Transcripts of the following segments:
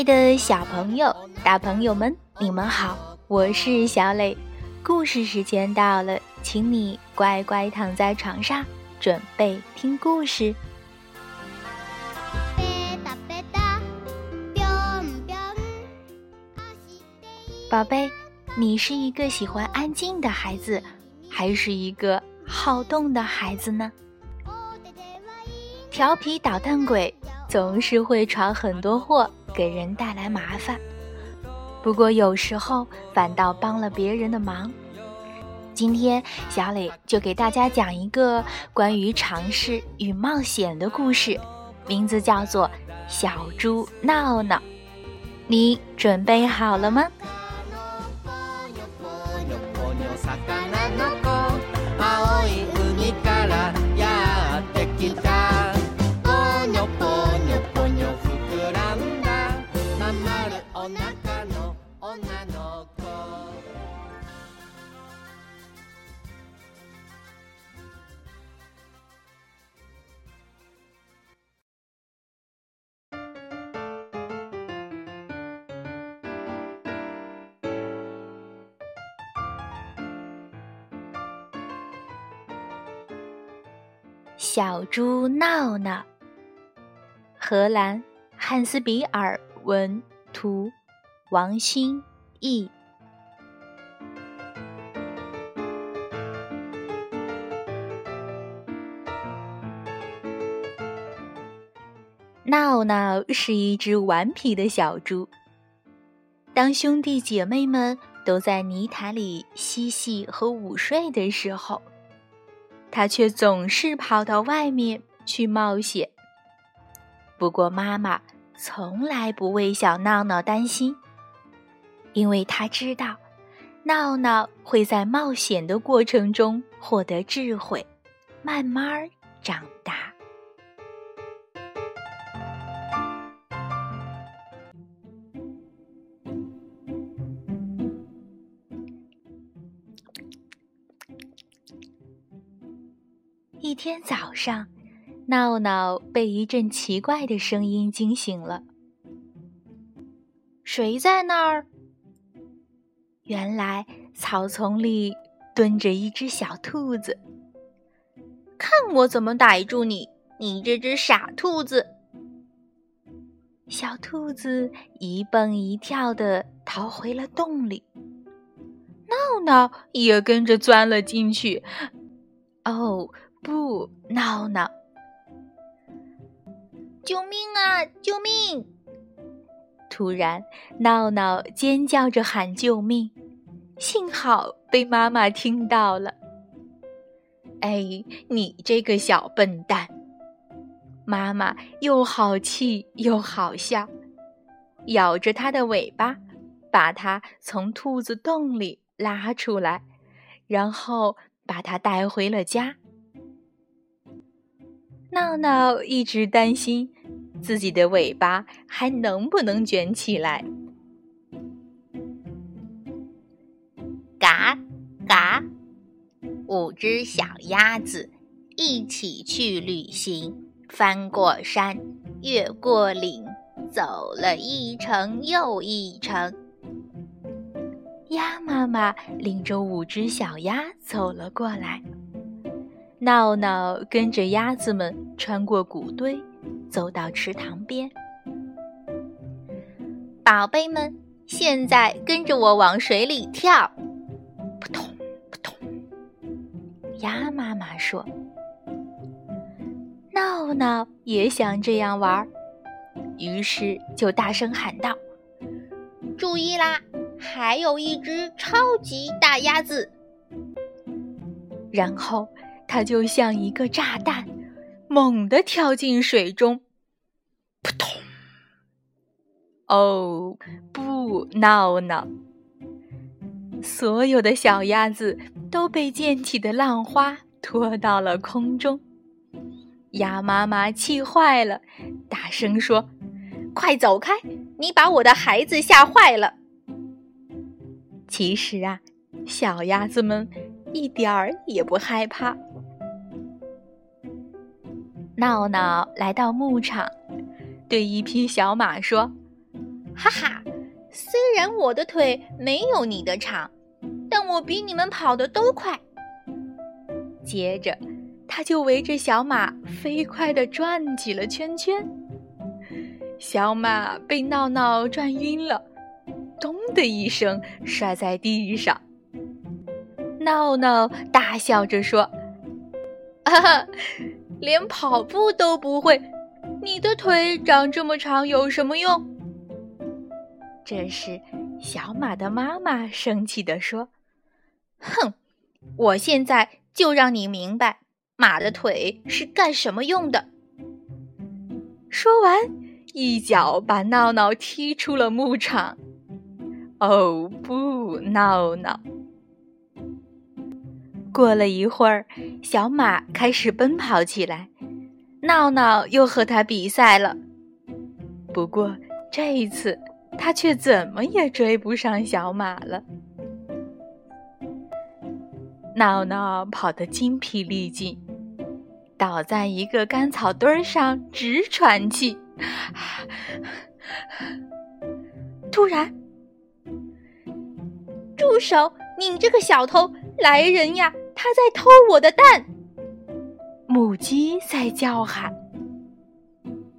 爱的小朋友、大朋友们，你们好，我是小磊。故事时间到了，请你乖乖躺在床上，准备听故事。宝贝，你是一个喜欢安静的孩子，还是一个好动的孩子呢？调皮捣蛋鬼总是会闯很多祸，给人带来麻烦。不过有时候反倒帮了别人的忙。今天小磊就给大家讲一个关于尝试与冒险的故事，名字叫做《小猪闹闹》。你准备好了吗？小猪闹闹，荷兰，汉斯比尔文图，王新译。闹闹是一只顽皮的小猪。当兄弟姐妹们都在泥潭里嬉戏和午睡的时候。他却总是跑到外面去冒险。不过，妈妈从来不为小闹闹担心，因为她知道，闹闹会在冒险的过程中获得智慧，慢慢长大。一天早上，闹闹被一阵奇怪的声音惊醒了。谁在那儿？原来草丛里蹲着一只小兔子。看我怎么逮住你，你这只傻兔子！小兔子一蹦一跳的逃回了洞里，闹闹也跟着钻了进去。哦。不，闹闹！救命啊！救命！突然，闹闹尖叫着喊救命，幸好被妈妈听到了。哎，你这个小笨蛋！妈妈又好气又好笑，咬着它的尾巴，把它从兔子洞里拉出来，然后把它带回了家。闹闹一直担心自己的尾巴还能不能卷起来。嘎嘎，五只小鸭子一起去旅行，翻过山，越过岭，走了一程又一程。鸭妈妈领着五只小鸭走了过来。闹闹跟着鸭子们穿过谷堆，走到池塘边。宝贝们，现在跟着我往水里跳！扑通扑通。鸭妈妈说：“闹闹也想这样玩儿，于是就大声喊道：‘注意啦，还有一只超级大鸭子！’然后。”它就像一个炸弹，猛地跳进水中，扑通！哦，不闹闹！所有的小鸭子都被溅起的浪花拖到了空中。鸭妈妈气坏了，大声说：“快走开！你把我的孩子吓坏了。”其实啊，小鸭子们一点儿也不害怕。闹闹来到牧场，对一匹小马说：“哈哈，虽然我的腿没有你的长，但我比你们跑得都快。接着，他就围着小马飞快地转起了圈圈。小马被闹闹转晕了，咚的一声摔在地上。闹闹大笑着说：“哈哈，连跑步都不会，你的腿长这么长有什么用？”这时，小马的妈妈生气地说：“哼，我现在就让你明白，马的腿是干什么用的。”说完。一脚把闹闹踢出了牧场。哦不，闹闹！过了一会儿，小马开始奔跑起来，闹闹又和他比赛了。不过这一次，他却怎么也追不上小马了。闹闹跑得精疲力尽，倒在一个干草堆上直喘气。突然，住手！你这个小偷，来人呀！他在偷我的蛋！母鸡在叫喊。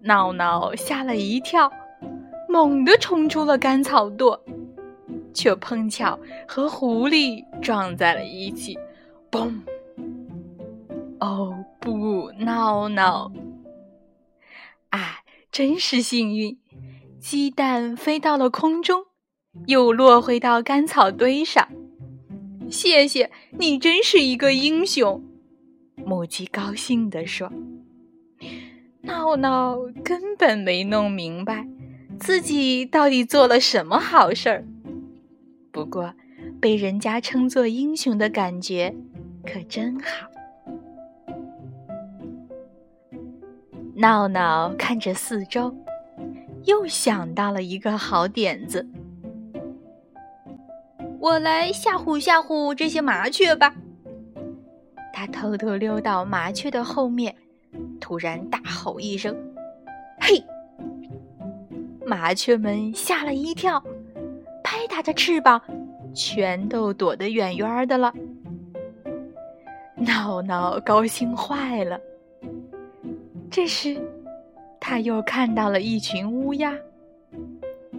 闹闹吓了一跳，猛地冲出了干草垛，却碰巧和狐狸撞在了一起，嘣！哦不，闹闹！啊！真是幸运，鸡蛋飞到了空中，又落回到干草堆上。谢谢你，真是一个英雄！母鸡高兴地说。闹闹根本没弄明白自己到底做了什么好事儿，不过被人家称作英雄的感觉可真好。闹闹看着四周，又想到了一个好点子。我来吓唬吓唬这些麻雀吧。他偷偷溜到麻雀的后面，突然大吼一声：“嘿！”麻雀们吓了一跳，拍打着翅膀，全都躲得远远的了。闹闹高兴坏了。这时，他又看到了一群乌鸦。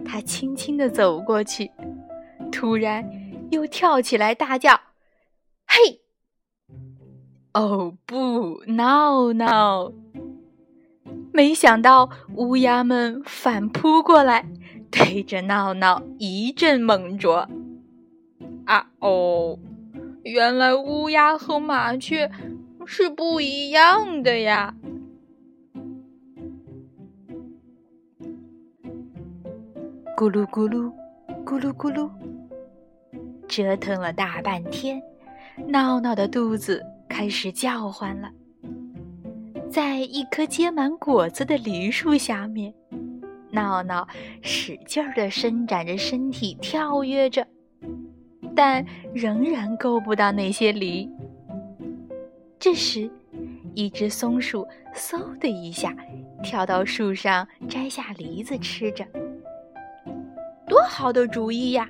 他轻轻地走过去，突然又跳起来大叫：“嘿！”哦不，闹闹！没想到乌鸦们反扑过来，对着闹闹一阵猛啄。啊哦，原来乌鸦和麻雀是不一样的呀！咕噜咕噜，咕噜咕噜，折腾了大半天，闹闹的肚子开始叫唤了。在一棵结满果子的梨树下面，闹闹使劲儿地伸展着身体，跳跃着，但仍然够不到那些梨。这时，一只松鼠嗖的一下跳到树上，摘下梨子吃着。多好的主意呀！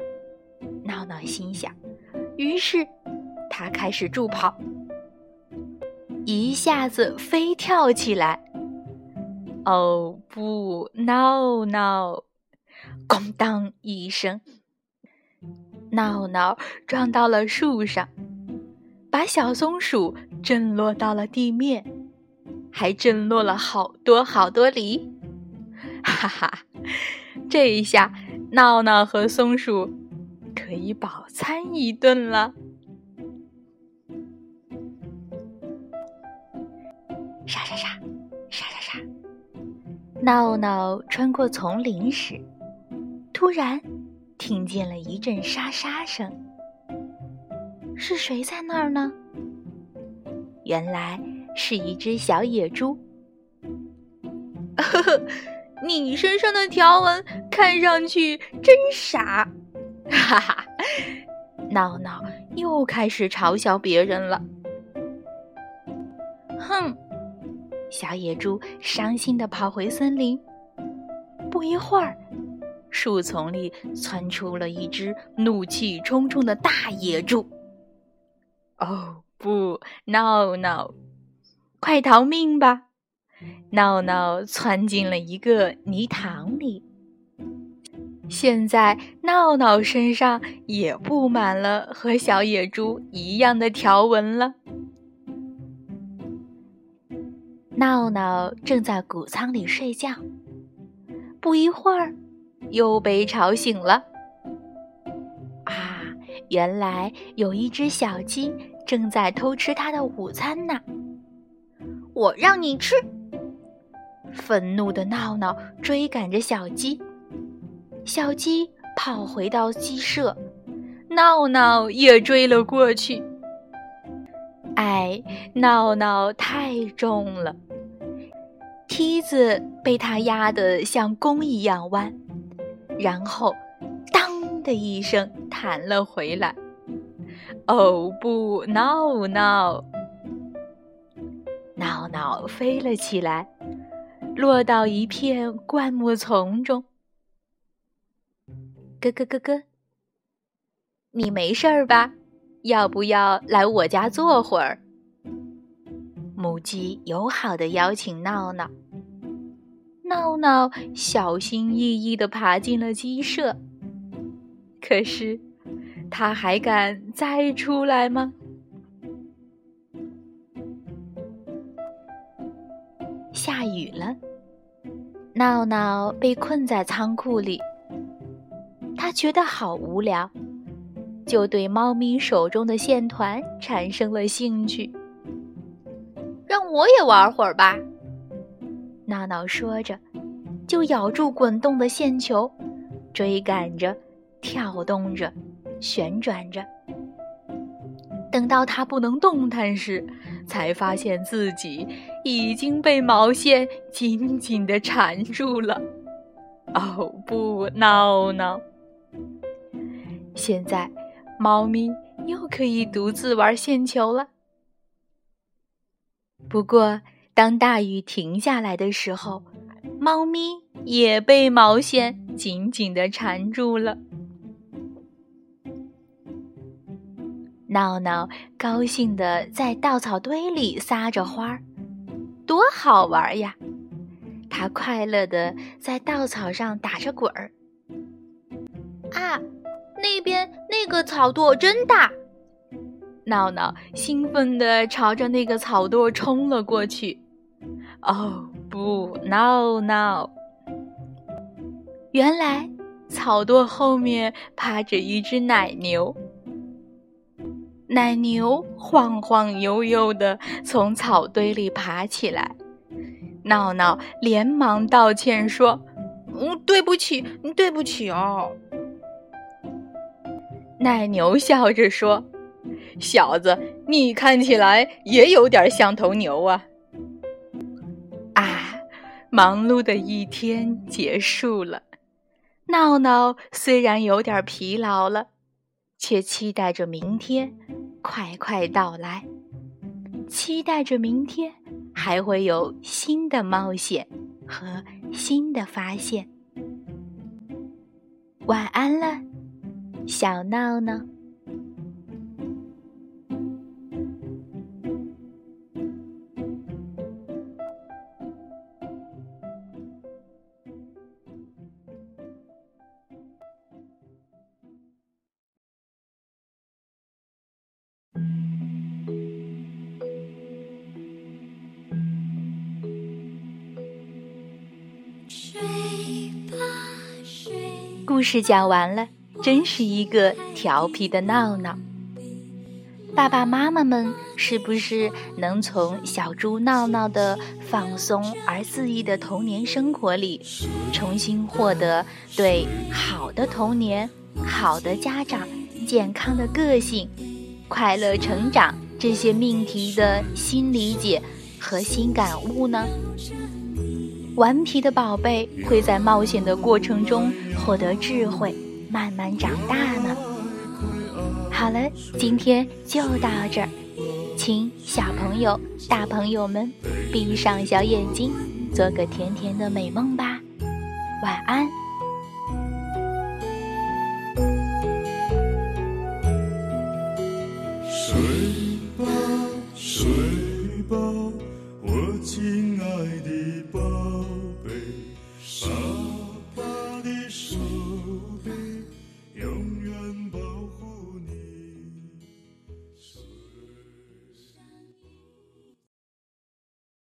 闹闹心想。于是，他开始助跑，一下子飞跳起来。哦不，闹闹！咣当一声，闹闹撞到了树上，把小松鼠震落到了地面，还震落了好多好多梨。哈哈，这一下。闹闹和松鼠可以饱餐一顿了。沙沙沙，沙沙沙。闹闹穿过丛林时，突然听见了一阵沙沙声。是谁在那儿呢？原来是一只小野猪。呵呵。你身上的条纹看上去真傻，哈哈！闹闹又开始嘲笑别人了。哼！小野猪伤心的跑回森林。不一会儿，树丛里窜出了一只怒气冲冲的大野猪。哦不，闹闹，快逃命吧！闹闹窜进了一个泥塘里。现在，闹闹身上也布满了和小野猪一样的条纹了。闹闹正在谷仓里睡觉，不一会儿，又被吵醒了。啊，原来有一只小鸡正在偷吃它的午餐呢！我让你吃！愤怒的闹闹追赶着小鸡。小鸡跑回到鸡舍，闹闹也追了过去。哎，闹闹太重了，梯子被它压得像弓一样弯，然后“当”的一声弹了回来。哦不，闹闹！闹闹飞了起来，落到一片灌木丛中。咯咯咯咯，你没事儿吧？要不要来我家坐会儿？母鸡友好的邀请闹闹。闹闹小心翼翼的爬进了鸡舍。可是，它还敢再出来吗？下雨了，闹闹被困在仓库里。他觉得好无聊，就对猫咪手中的线团产生了兴趣。让我也玩会儿吧，闹闹说着，就咬住滚动的线球，追赶着，跳动着，旋转着。等到它不能动弹时，才发现自己已经被毛线紧紧地缠住了。哦不，闹闹！现在，猫咪又可以独自玩线球了。不过，当大雨停下来的时候，猫咪也被毛线紧紧的缠住了。闹闹高兴的在稻草堆里撒着花儿，多好玩呀！它快乐的在稻草上打着滚儿。啊！那边那个草垛真大，闹闹兴奋地朝着那个草垛冲了过去。哦不，闹闹！原来草垛后面趴着一只奶牛。奶牛晃晃悠悠地从草堆里爬起来，闹闹连忙道歉说：“嗯，对不起，对不起哦。”奶牛笑着说：“小子，你看起来也有点像头牛啊！”啊，忙碌的一天结束了。闹闹虽然有点疲劳了，却期待着明天快快到来，期待着明天还会有新的冒险和新的发现。晚安了。小闹闹。故事讲完了。真是一个调皮的闹闹。爸爸妈妈们是不是能从小猪闹闹的放松而恣意的童年生活里，重新获得对好的童年、好的家长、健康的个性、快乐成长这些命题的新理解和新感悟呢？顽皮的宝贝会在冒险的过程中获得智慧。慢慢长大呢。好了，今天就到这儿，请小朋友、大朋友们闭上小眼睛，做个甜甜的美梦吧。晚安。